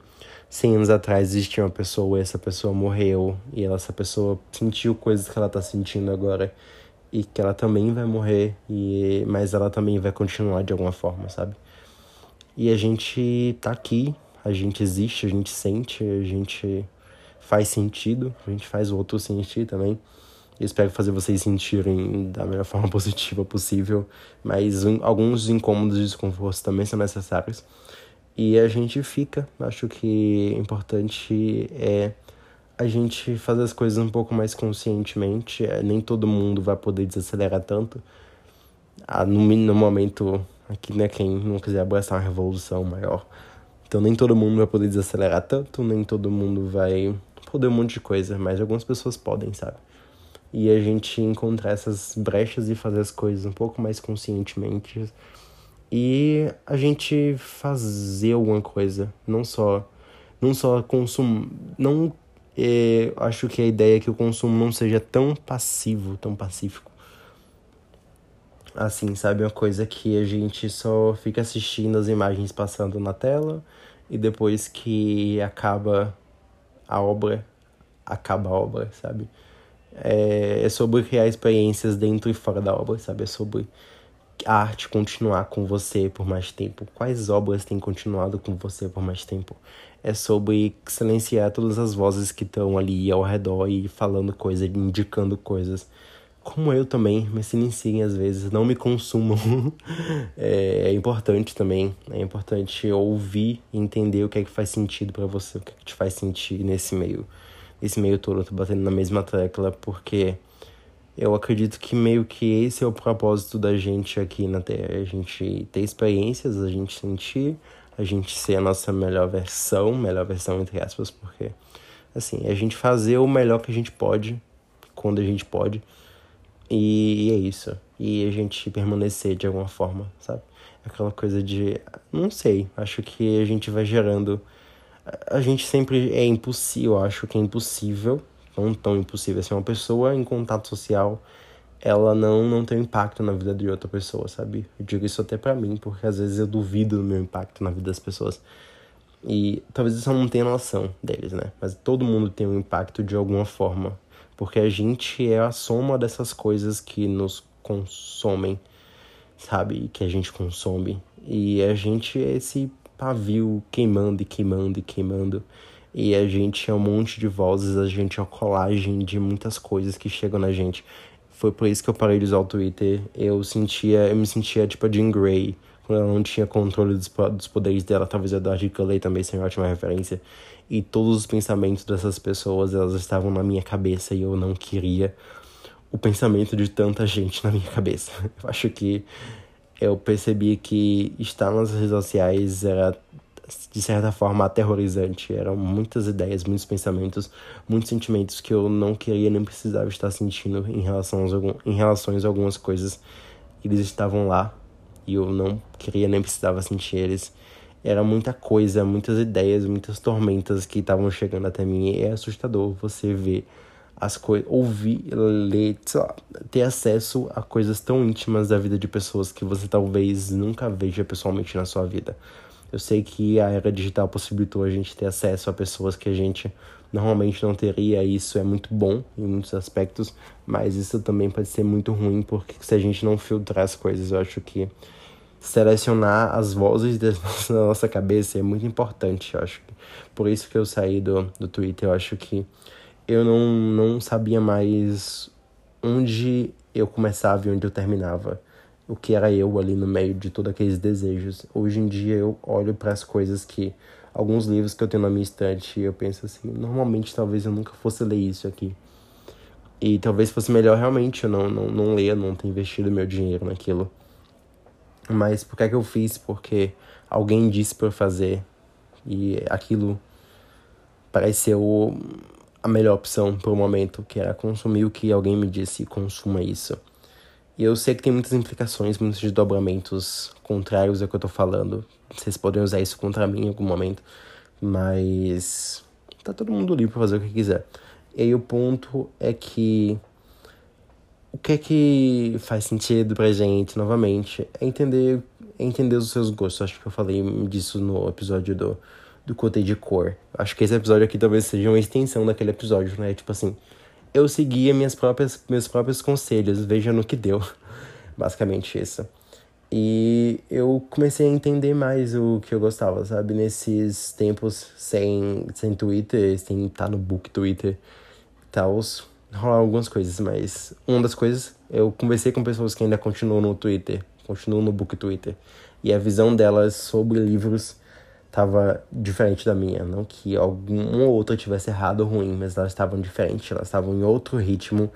100 anos atrás existia uma pessoa essa pessoa morreu e essa pessoa sentiu coisas que ela tá sentindo agora e que ela também vai morrer, e mas ela também vai continuar de alguma forma, sabe? E a gente tá aqui, a gente existe, a gente sente, a gente faz sentido, a gente faz o outro sentir também. Espero fazer vocês sentirem da melhor forma positiva possível, mas um, alguns incômodos e desconfortos também são necessários. E a gente fica, acho que importante é a gente fazer as coisas um pouco mais conscientemente. É, nem todo mundo vai poder desacelerar tanto. Ah, no, no momento, aqui, né, quem não quiser abraçar uma revolução maior. Então, nem todo mundo vai poder desacelerar tanto, nem todo mundo vai poder um monte de coisa, mas algumas pessoas podem, sabe? E a gente encontrar essas brechas e fazer as coisas um pouco mais conscientemente. E a gente fazer alguma coisa, não só não só consumir, não e acho que a ideia é que o consumo não seja tão passivo, tão pacífico. Assim, sabe? Uma coisa que a gente só fica assistindo as imagens passando na tela e depois que acaba a obra, acaba a obra, sabe? É, é sobre criar experiências dentro e fora da obra, sabe? É sobre a arte continuar com você por mais tempo? Quais obras têm continuado com você por mais tempo? É sobre silenciar todas as vozes que estão ali ao redor e falando coisas, indicando coisas. Como eu também, me silenciem às vezes, não me consumam. é, é, importante também, é importante ouvir e entender o que é que faz sentido para você, o que é que te faz sentir nesse meio. Esse meio todo, tô batendo na mesma tecla porque eu acredito que meio que esse é o propósito da gente aqui na Terra. A gente ter experiências, a gente sentir, a gente ser a nossa melhor versão, melhor versão entre aspas, porque assim, a gente fazer o melhor que a gente pode, quando a gente pode. E, e é isso. E a gente permanecer de alguma forma, sabe? Aquela coisa de. Não sei, acho que a gente vai gerando. A gente sempre é impossível, acho que é impossível não tão impossível assim. Uma pessoa em contato social, ela não, não tem impacto na vida de outra pessoa, sabe? Eu digo isso até para mim, porque às vezes eu duvido do meu impacto na vida das pessoas. E talvez eu não tenha noção deles, né? Mas todo mundo tem um impacto de alguma forma. Porque a gente é a soma dessas coisas que nos consomem, sabe? Que a gente consome. E a gente é esse pavio queimando e queimando e queimando. E a gente é um monte de vozes, a gente é a colagem de muitas coisas que chegam na gente. Foi por isso que eu parei de usar o Twitter. Eu sentia, eu me sentia tipo a Jean Grey, quando ela não tinha controle dos, dos poderes dela. Talvez a Darcy Cullen também seja uma ótima referência. E todos os pensamentos dessas pessoas, elas estavam na minha cabeça e eu não queria o pensamento de tanta gente na minha cabeça. Eu acho que eu percebi que estar nas redes sociais era de certa forma aterrorizante. Eram muitas ideias, muitos pensamentos, muitos sentimentos que eu não queria nem precisava estar sentindo em relação, a, em relação a algumas coisas. Eles estavam lá e eu não queria nem precisava sentir eles. Era muita coisa, muitas ideias, muitas tormentas que estavam chegando até mim. É assustador você ver as coisas, ouvir, ler, ter acesso a coisas tão íntimas da vida de pessoas que você talvez nunca veja pessoalmente na sua vida. Eu sei que a era digital possibilitou a gente ter acesso a pessoas que a gente normalmente não teria, e isso é muito bom em muitos aspectos, mas isso também pode ser muito ruim, porque se a gente não filtrar as coisas, eu acho que selecionar as vozes da nossa cabeça é muito importante, eu acho. Por isso que eu saí do, do Twitter, eu acho que eu não, não sabia mais onde eu começava e onde eu terminava o que era eu ali no meio de todos aqueles desejos. Hoje em dia eu olho para as coisas que alguns livros que eu tenho na minha estante eu penso assim, normalmente talvez eu nunca fosse ler isso aqui. E talvez fosse melhor realmente eu não, não, não ler, não ter investido meu dinheiro naquilo. Mas por que é que eu fiz? Porque alguém disse para eu fazer e aquilo pareceu a melhor opção para o momento, que era consumir o que alguém me disse, consuma isso. E eu sei que tem muitas implicações, muitos desdobramentos contrários ao que eu tô falando. Vocês podem usar isso contra mim em algum momento. Mas tá todo mundo livre pra fazer o que quiser. E aí o ponto é que o que é que faz sentido pra gente, novamente, é entender, é entender os seus gostos. Acho que eu falei disso no episódio do, do Cote de Cor. Acho que esse episódio aqui talvez seja uma extensão daquele episódio, né? Tipo assim, eu seguia minhas próprias, meus próprios conselhos, veja no que deu. Basicamente isso. E eu comecei a entender mais o que eu gostava, sabe? Nesses tempos sem, sem Twitter, sem estar no book Twitter e tal, rolar algumas coisas, mas uma das coisas, eu conversei com pessoas que ainda continuam no Twitter, continuam no book Twitter, e a visão delas sobre livros estava diferente da minha. Não que algum ou outro tivesse errado ou ruim, mas elas estavam diferentes, elas estavam em outro ritmo.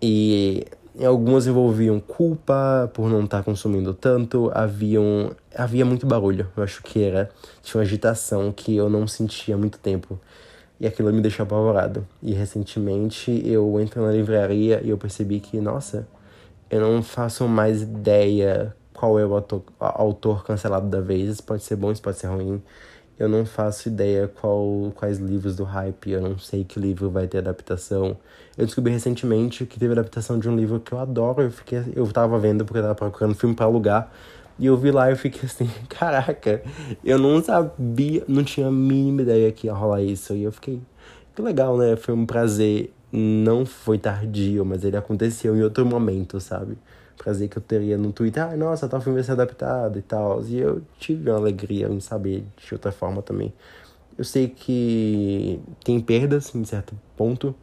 E algumas envolviam culpa por não estar tá consumindo tanto, haviam, havia muito barulho, eu acho que era. Tinha uma agitação que eu não sentia há muito tempo. E aquilo me deixou apavorado. E recentemente eu entro na livraria e eu percebi que, nossa, eu não faço mais ideia qual é o autor, autor cancelado da vez. Isso pode ser bom, isso pode ser ruim. Eu não faço ideia qual, quais livros do hype, eu não sei que livro vai ter adaptação. Eu descobri recentemente que teve adaptação de um livro que eu adoro, eu, fiquei, eu tava vendo porque eu tava procurando filme para alugar. E eu vi lá e fiquei assim, caraca, eu não sabia, não tinha a mínima ideia que ia rolar isso. E eu fiquei, que legal, né? Foi um prazer. Não foi tardio, mas ele aconteceu em outro momento, sabe? Prazer que eu teria no Twitter. Ah, nossa, tal filme vai ser adaptado e tal. E eu tive uma alegria em saber de outra forma também. Eu sei que tem perdas em certo ponto,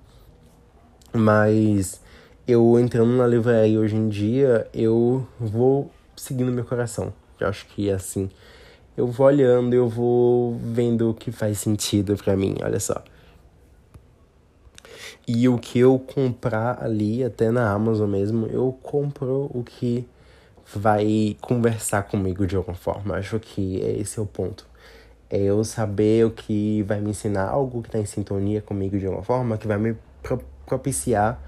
mas eu entrando na livraria hoje em dia, eu vou seguindo meu coração. Eu acho que é assim. Eu vou olhando, eu vou vendo o que faz sentido para mim, olha só. E o que eu comprar ali, até na Amazon mesmo, eu compro o que vai conversar comigo de alguma forma. Acho que esse é o ponto. É eu saber o que vai me ensinar algo que está em sintonia comigo de alguma forma, que vai me propiciar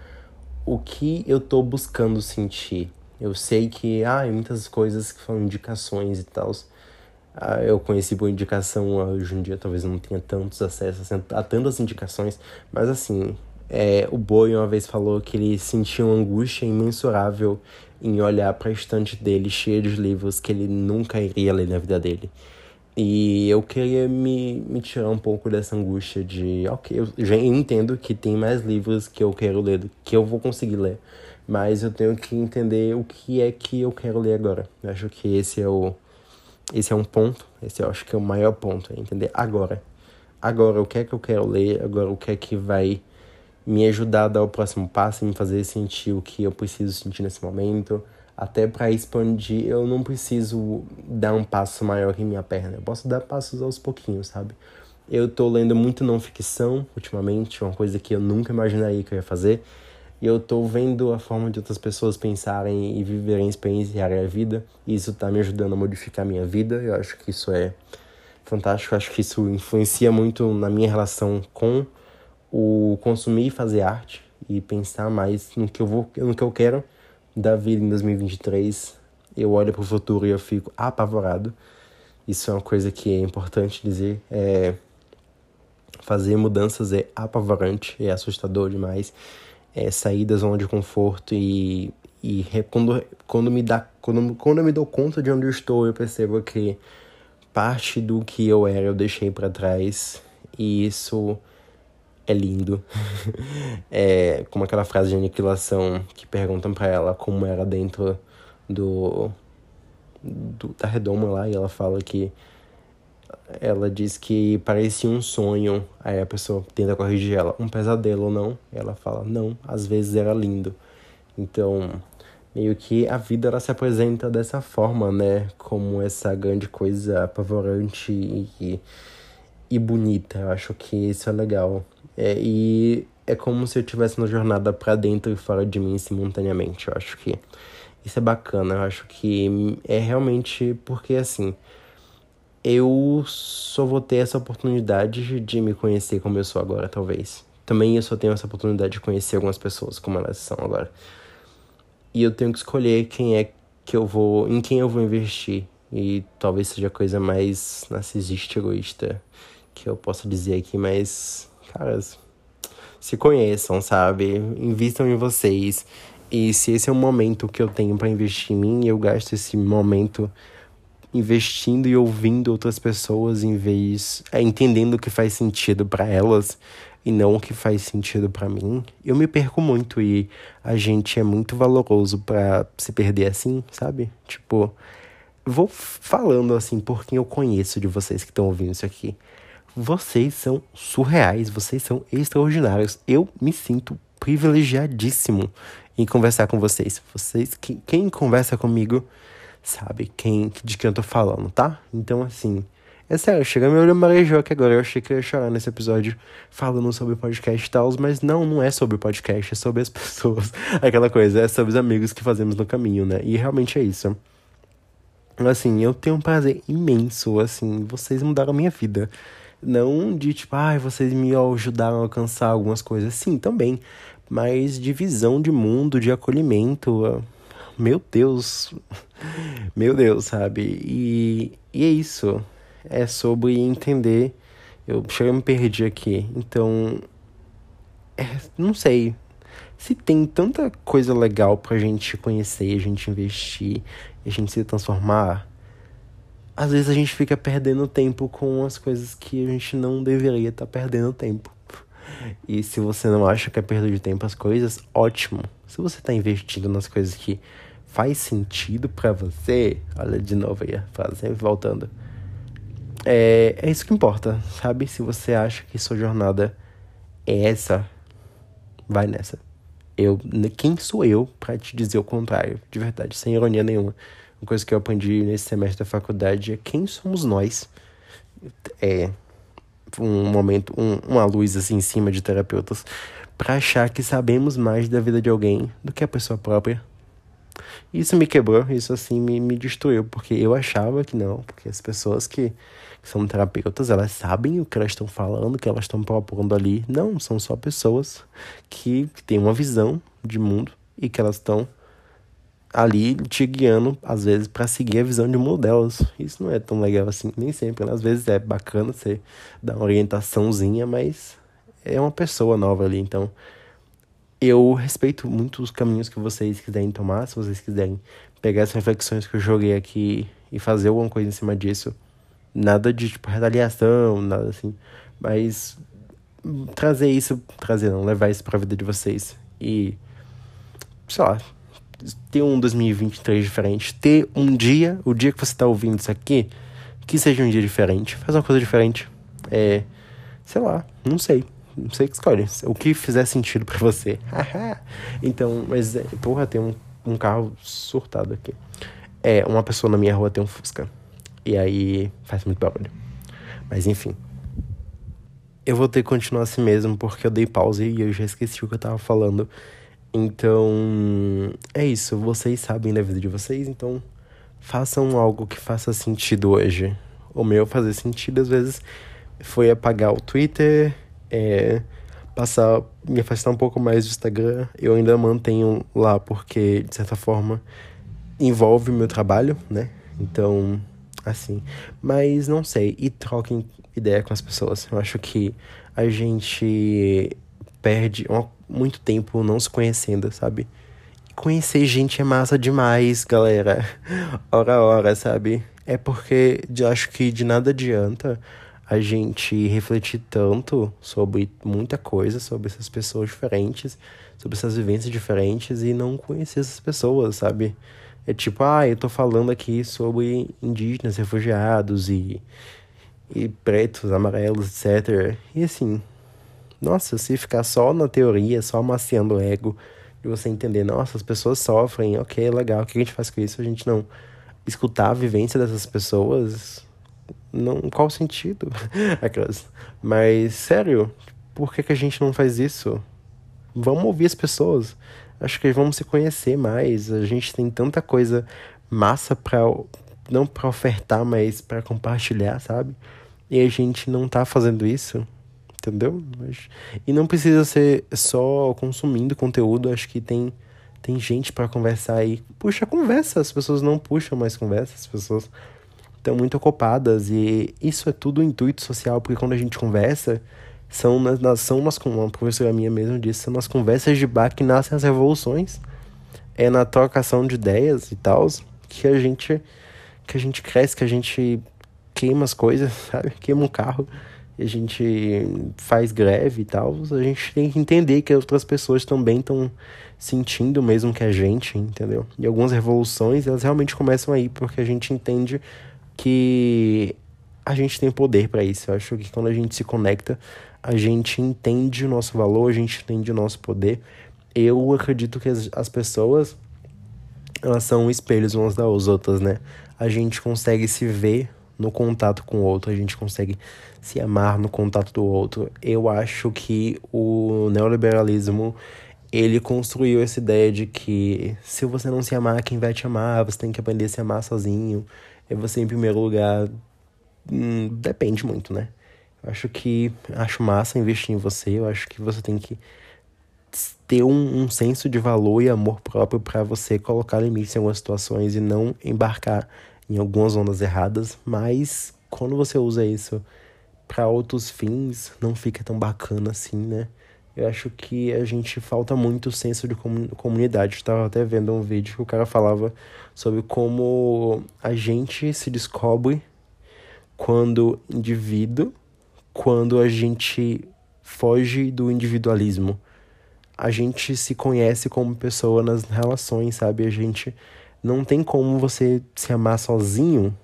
o que eu tô buscando sentir. Eu sei que ah, muitas coisas que são indicações e tal. Ah, eu conheci por indicação, hoje em dia talvez não tenha tantos acessos a tantas indicações, mas assim, é, o Boi uma vez falou que ele sentia uma angústia imensurável em olhar para a estante dele cheia de livros que ele nunca iria ler na vida dele. E eu queria me, me tirar um pouco dessa angústia de, ok, eu já entendo que tem mais livros que eu quero ler, que eu vou conseguir ler, mas eu tenho que entender o que é que eu quero ler agora. Eu acho que esse é o esse é um ponto, esse eu acho que é o maior ponto, é entender agora. Agora o que é que eu quero ler, agora o que é que vai me ajudar a dar o próximo passo e me fazer sentir o que eu preciso sentir nesse momento até para expandir, eu não preciso dar um passo maior que minha perna. Eu posso dar passos aos pouquinhos, sabe? Eu tô lendo muito não ficção ultimamente, uma coisa que eu nunca imaginaria que eu ia fazer. E eu tô vendo a forma de outras pessoas pensarem e viverem experienciarem a vida. E isso tá me ajudando a modificar a minha vida. Eu acho que isso é fantástico. Eu acho que isso influencia muito na minha relação com o consumir e fazer arte. E pensar mais no que eu vou, no que eu quero da vida em 2023, eu olho para o futuro e eu fico apavorado. Isso é uma coisa que é importante dizer. É... Fazer mudanças é apavorante, é assustador demais. É sair da zona de conforto e, e quando, quando, me dá, quando, quando eu me dou conta de onde eu estou, eu percebo que parte do que eu era eu deixei para trás. E isso é lindo. é como aquela frase de aniquilação que perguntam para ela como era dentro do, do da redoma lá e ela fala que ela diz que parecia um sonho, aí a pessoa tenta corrigir ela, um pesadelo ou não? Ela fala, não, às vezes era lindo. Então, meio que a vida ela se apresenta dessa forma, né? Como essa grande coisa apavorante e, e bonita. Eu acho que isso é legal. É, e é como se eu tivesse uma jornada para dentro e fora de mim simultaneamente. Eu acho que isso é bacana. Eu acho que é realmente porque assim. Eu só vou ter essa oportunidade de me conhecer como eu sou agora, talvez. Também eu só tenho essa oportunidade de conhecer algumas pessoas como elas são agora. E eu tenho que escolher quem é que eu vou, em quem eu vou investir. E talvez seja a coisa mais narcisista egoísta que eu possa dizer aqui, mas caras, se conheçam, sabe? Invistam em vocês. E se esse é um momento que eu tenho para investir em mim, eu gasto esse momento investindo e ouvindo outras pessoas em vez é, entendendo o que faz sentido para elas e não o que faz sentido para mim. Eu me perco muito e a gente é muito valoroso para se perder assim, sabe? Tipo, vou falando assim por quem eu conheço de vocês que estão ouvindo isso aqui. Vocês são surreais, vocês são extraordinários. Eu me sinto privilegiadíssimo em conversar com vocês. Vocês, quem, quem conversa comigo sabe quem de quem eu tô falando, tá? Então assim, é sério, chega meu olho marejou aqui agora. Eu achei que eu ia chorar nesse episódio falando sobre podcast e tal, mas não, não é sobre podcast, é sobre as pessoas. Aquela coisa, é sobre os amigos que fazemos no caminho, né? E realmente é isso. Assim, eu tenho um prazer imenso, assim, vocês mudaram a minha vida. Não de tipo, ai, ah, vocês me ajudaram a alcançar algumas coisas. Sim, também. Mas de visão de mundo, de acolhimento. Meu Deus. Meu Deus, sabe? E, e é isso. É sobre entender. Eu cheguei a me perdi aqui. Então. É, não sei. Se tem tanta coisa legal pra gente conhecer, a gente investir, a gente se transformar às vezes a gente fica perdendo tempo com as coisas que a gente não deveria estar tá perdendo tempo. E se você não acha que é perda de tempo as coisas, ótimo. Se você está investindo nas coisas que faz sentido para você, olha de novo aí a frase sempre voltando. É, é isso que importa, sabe? Se você acha que sua jornada é essa, vai nessa. Eu, quem sou eu para te dizer o contrário, de verdade, sem ironia nenhuma. Uma coisa que eu aprendi nesse semestre da faculdade é quem somos nós. É um momento, um, uma luz assim em cima de terapeutas para achar que sabemos mais da vida de alguém do que a pessoa própria. Isso me quebrou, isso assim me, me destruiu, porque eu achava que não, porque as pessoas que, são terapeutas, elas sabem o que elas estão falando, o que elas estão propondo ali. Não, são só pessoas que, que têm uma visão de mundo e que elas estão ali te guiando, às vezes, para seguir a visão de mundo delas. Isso não é tão legal assim, nem sempre. Né? Às vezes é bacana você dar uma orientaçãozinha, mas é uma pessoa nova ali, então eu respeito muito os caminhos que vocês quiserem tomar, se vocês quiserem pegar as reflexões que eu joguei aqui e fazer alguma coisa em cima disso. Nada de tipo retaliação, nada assim, mas trazer isso, trazer não, levar isso para a vida de vocês e sei lá, ter um 2023 diferente, ter um dia, o dia que você tá ouvindo isso aqui, que seja um dia diferente, faz uma coisa diferente. É, sei lá, não sei. Não sei que escolhe. O que fizer sentido para você. então, mas, é, porra, tem um, um carro surtado aqui. É, uma pessoa na minha rua tem um Fusca. E aí faz muito barulho. Mas enfim. Eu vou ter que continuar assim mesmo, porque eu dei pause e eu já esqueci o que eu tava falando. Então, é isso. Vocês sabem da vida de vocês, então façam algo que faça sentido hoje. O meu fazer sentido, às vezes, foi apagar o Twitter, é, passar, me afastar um pouco mais do Instagram. Eu ainda mantenho lá porque, de certa forma, envolve o meu trabalho, né? Então, assim. Mas não sei. E troquem ideia com as pessoas. Eu acho que a gente perde muito tempo não se conhecendo, sabe? Conhecer gente é massa demais, galera. Hora a hora, sabe? É porque acho que de nada adianta a gente refletir tanto sobre muita coisa, sobre essas pessoas diferentes, sobre essas vivências diferentes e não conhecer essas pessoas, sabe? É tipo, ah, eu tô falando aqui sobre indígenas, refugiados e, e pretos, amarelos, etc. E assim, nossa, se ficar só na teoria, só amaciando o ego, de você entender, nossa, as pessoas sofrem, ok, legal, o que a gente faz com isso? A gente não escutar a vivência dessas pessoas, não, qual sentido? Mas, sério, por que, que a gente não faz isso? Vamos ouvir as pessoas. Acho que vamos se conhecer mais. A gente tem tanta coisa massa para não para ofertar, mas para compartilhar, sabe? E a gente não tá fazendo isso, entendeu? Mas, e não precisa ser só consumindo conteúdo, acho que tem tem gente para conversar aí. Puxa conversa, as pessoas não puxam mais conversa, as pessoas estão muito ocupadas e isso é tudo intuito social, porque quando a gente conversa, são nas, são umas, uma professora minha mesmo disse, são nas conversas de bar que nascem as revoluções. É na trocação de ideias e tal que a gente que a gente cresce, que a gente queima as coisas, sabe? Queima um carro, a gente faz greve e tal. A gente tem que entender que outras pessoas também estão sentindo o mesmo que a gente, entendeu? E algumas revoluções, elas realmente começam aí porque a gente entende que a gente tem poder para isso. Eu acho que quando a gente se conecta, a gente entende o nosso valor, a gente entende o nosso poder. Eu acredito que as, as pessoas elas são espelhos umas das outras, né? A gente consegue se ver no contato com o outro, a gente consegue se amar no contato do outro. Eu acho que o neoliberalismo ele construiu essa ideia de que se você não se amar, quem vai te amar? Você tem que aprender a se amar sozinho é você em primeiro lugar. Hum, depende muito, né? Eu acho que. Acho massa investir em você. Eu acho que você tem que ter um, um senso de valor e amor próprio para você colocar limites em algumas situações e não embarcar em algumas ondas erradas. Mas quando você usa isso para outros fins, não fica tão bacana assim, né? Eu acho que a gente falta muito senso de comunidade. Estava até vendo um vídeo que o cara falava sobre como a gente se descobre quando indivíduo, quando a gente foge do individualismo. A gente se conhece como pessoa nas relações, sabe? A gente não tem como você se amar sozinho,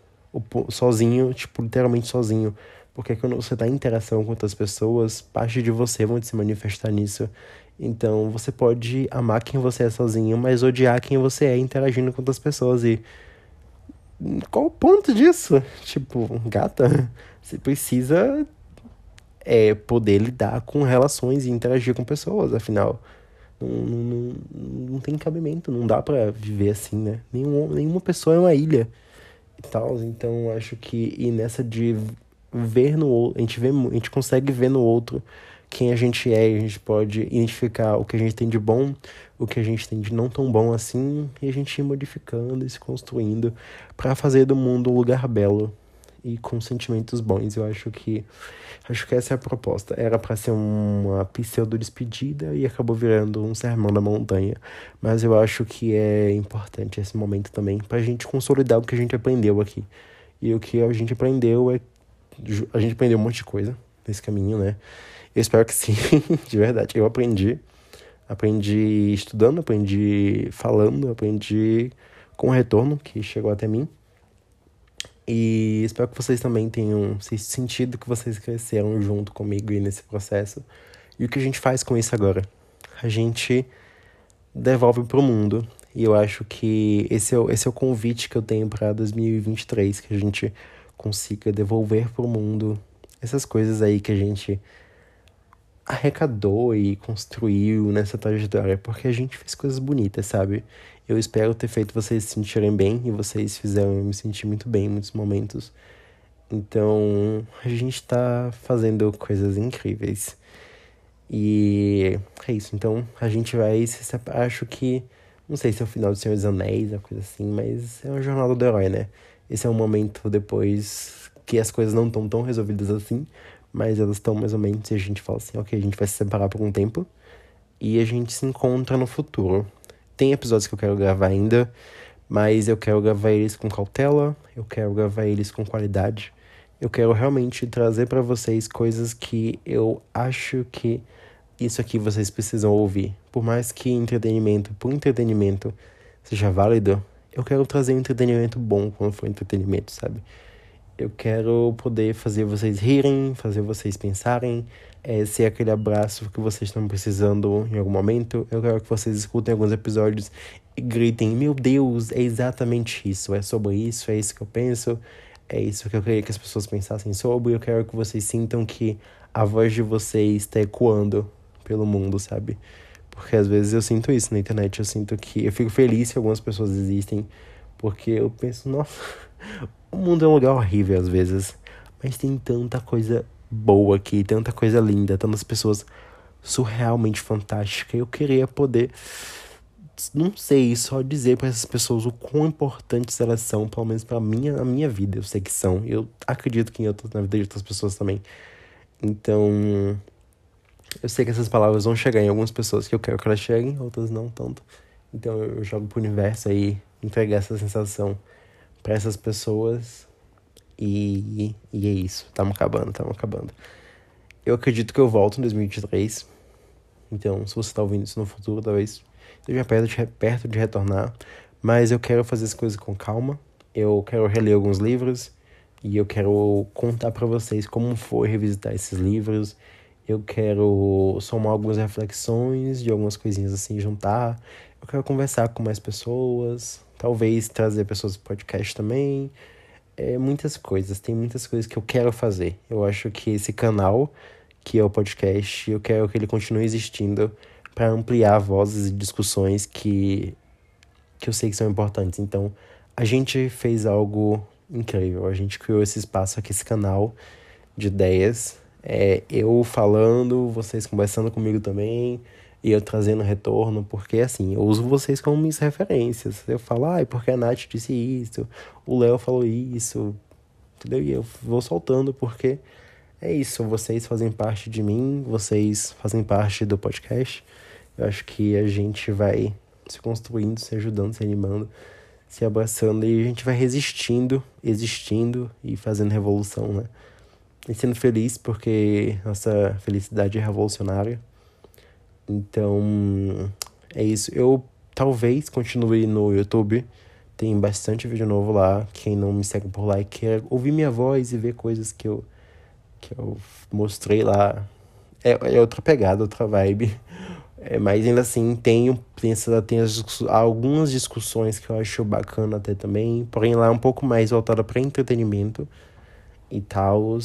sozinho, tipo, literalmente sozinho. Porque quando você tá em interação com outras pessoas, parte de você vão se manifestar nisso. Então você pode amar quem você é sozinho, mas odiar quem você é interagindo com outras pessoas. E qual o ponto disso? Tipo, gata, você precisa é, poder lidar com relações e interagir com pessoas, afinal. Não, não, não tem cabimento, não dá para viver assim, né? Nenhum, nenhuma pessoa é uma ilha e tal. Então acho que e nessa de ver no outro, a gente vê, a gente consegue ver no outro quem a gente é, a gente pode identificar o que a gente tem de bom, o que a gente tem de não tão bom assim, e a gente ir modificando e se construindo para fazer do mundo um lugar belo e com sentimentos bons. Eu acho que acho que essa é a proposta. Era para ser uma pseudo despedida e acabou virando um sermão da montanha. Mas eu acho que é importante esse momento também pra gente consolidar o que a gente aprendeu aqui. E o que a gente aprendeu é a gente aprendeu um monte de coisa nesse caminho, né? Eu espero que sim, de verdade. Eu aprendi. Aprendi estudando, aprendi falando, aprendi com o retorno que chegou até mim. E espero que vocês também tenham sentido que vocês cresceram junto comigo e nesse processo. E o que a gente faz com isso agora? A gente devolve para o mundo. E eu acho que esse é, o, esse é o convite que eu tenho para 2023, que a gente consiga devolver para o mundo essas coisas aí que a gente arrecadou e construiu nessa trajetória, porque a gente fez coisas bonitas, sabe? Eu espero ter feito vocês se sentirem bem e vocês fizeram eu me sentir muito bem em muitos momentos. Então, a gente tá fazendo coisas incríveis. E é isso. Então, a gente vai se separar. Acho que. Não sei se é o final do Senhor dos Anéis, uma coisa assim, mas é uma jornada do herói, né? Esse é um momento depois que as coisas não estão tão resolvidas assim, mas elas estão mais ou menos, e a gente fala assim, ok, a gente vai se separar por um tempo e a gente se encontra no futuro. Tem episódios que eu quero gravar ainda, mas eu quero gravar eles com cautela, eu quero gravar eles com qualidade. Eu quero realmente trazer para vocês coisas que eu acho que isso aqui vocês precisam ouvir. Por mais que entretenimento, por entretenimento, seja válido, eu quero trazer entretenimento bom quando for entretenimento, sabe? Eu quero poder fazer vocês rirem, fazer vocês pensarem, é, ser aquele abraço que vocês estão precisando em algum momento. Eu quero que vocês escutem alguns episódios e gritem: Meu Deus, é exatamente isso, é sobre isso, é isso que eu penso, é isso que eu queria que as pessoas pensassem sobre. Eu quero que vocês sintam que a voz de vocês está ecoando pelo mundo, sabe? Porque às vezes eu sinto isso na internet, eu sinto que eu fico feliz que algumas pessoas existem, porque eu penso, nossa. O mundo é um lugar horrível às vezes, mas tem tanta coisa boa aqui, tanta coisa linda, tantas pessoas surrealmente fantásticas. Eu queria poder, não sei, só dizer para essas pessoas o quão importantes elas são, pelo menos para minha, a minha vida. Eu sei que são. Eu acredito que em outras, na vida de outras pessoas também. Então, eu sei que essas palavras vão chegar em algumas pessoas que eu quero que elas cheguem, outras não tanto. Então eu jogo pro universo aí entregar essa sensação para essas pessoas. E, e é isso. Estamos acabando, estamos acabando. Eu acredito que eu volto em 2023. Então, se você está ouvindo isso no futuro, talvez esteja perto de, perto de retornar. Mas eu quero fazer as coisas com calma. Eu quero reler alguns livros. E eu quero contar para vocês como foi revisitar esses livros. Eu quero somar algumas reflexões de algumas coisinhas assim, juntar. Eu quero conversar com mais pessoas, Talvez trazer pessoas do podcast também. É, muitas coisas, tem muitas coisas que eu quero fazer. Eu acho que esse canal, que é o podcast, eu quero que ele continue existindo para ampliar vozes e discussões que, que eu sei que são importantes. Então, a gente fez algo incrível. A gente criou esse espaço aqui, esse canal de ideias. É, eu falando, vocês conversando comigo também e eu trazendo retorno, porque assim, eu uso vocês como minhas referências. Eu falo, ai, ah, porque a Nath disse isso, o Léo falou isso, entendeu? E eu vou soltando, porque é isso, vocês fazem parte de mim, vocês fazem parte do podcast. Eu acho que a gente vai se construindo, se ajudando, se animando, se abraçando e a gente vai resistindo, existindo e fazendo revolução, né? E sendo feliz porque nossa felicidade é revolucionária. Então, é isso. Eu talvez continue no YouTube, Tem bastante vídeo novo lá. Quem não me segue por lá e quer ouvir minha voz e ver coisas que eu, que eu mostrei lá. É, é outra pegada, outra vibe. É, mas ainda assim, tem, tem, as, algumas discussões que eu acho bacana até também. Porém, lá é um pouco mais voltada para entretenimento e tal.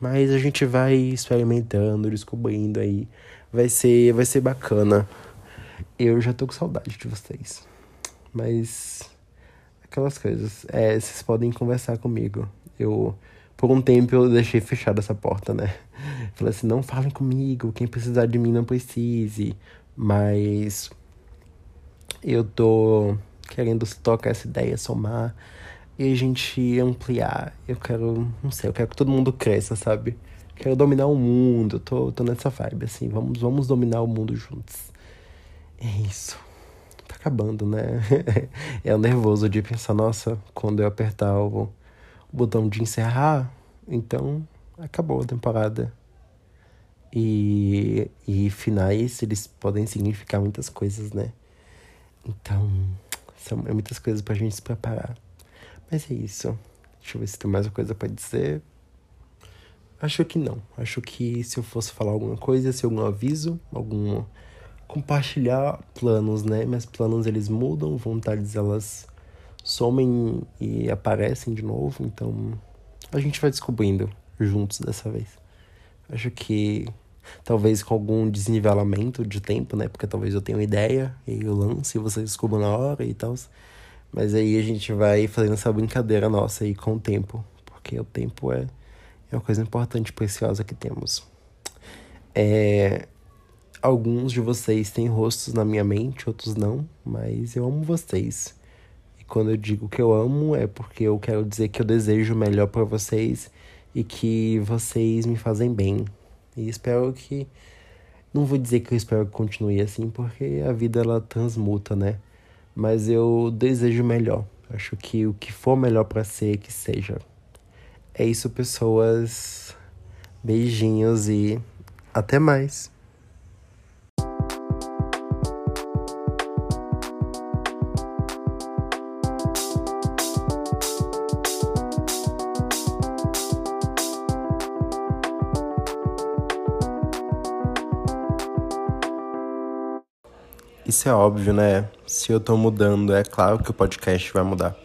Mas a gente vai experimentando, descobrindo aí. Vai ser, vai ser bacana. Eu já tô com saudade de vocês. Mas aquelas coisas. É, vocês podem conversar comigo. Eu por um tempo eu deixei fechada essa porta, né? Falei assim, não falem comigo, quem precisar de mim não precise. Mas eu tô querendo tocar essa ideia, somar e a gente ampliar. Eu quero, não sei, eu quero que todo mundo cresça, sabe? Quero dominar o mundo, tô, tô nessa vibe, assim, vamos, vamos dominar o mundo juntos. É isso. Tá acabando, né? é o nervoso de pensar, nossa, quando eu apertar o botão de encerrar, então acabou a temporada. E, e finais, eles podem significar muitas coisas, né? Então, são é muitas coisas pra gente se preparar. Mas é isso. Deixa eu ver se tem mais uma coisa para dizer. Acho que não. Acho que se eu fosse falar alguma coisa, se algum aviso, algum compartilhar planos, né? Mas planos eles mudam, vontades elas somem e aparecem de novo, então a gente vai descobrindo juntos dessa vez. Acho que talvez com algum desnivelamento de tempo, né? Porque talvez eu tenha uma ideia e eu lance e vocês descubram na hora e tal. Mas aí a gente vai fazendo essa brincadeira nossa aí com o tempo, porque o tempo é, é uma coisa importante e preciosa que temos. É, alguns de vocês têm rostos na minha mente, outros não, mas eu amo vocês. Quando eu digo que eu amo, é porque eu quero dizer que eu desejo o melhor para vocês e que vocês me fazem bem. E espero que. Não vou dizer que eu espero que continue assim, porque a vida ela transmuta, né? Mas eu desejo melhor. Acho que o que for melhor para ser, que seja. É isso, pessoas. Beijinhos e até mais. Isso é óbvio, né? Se eu tô mudando, é claro que o podcast vai mudar.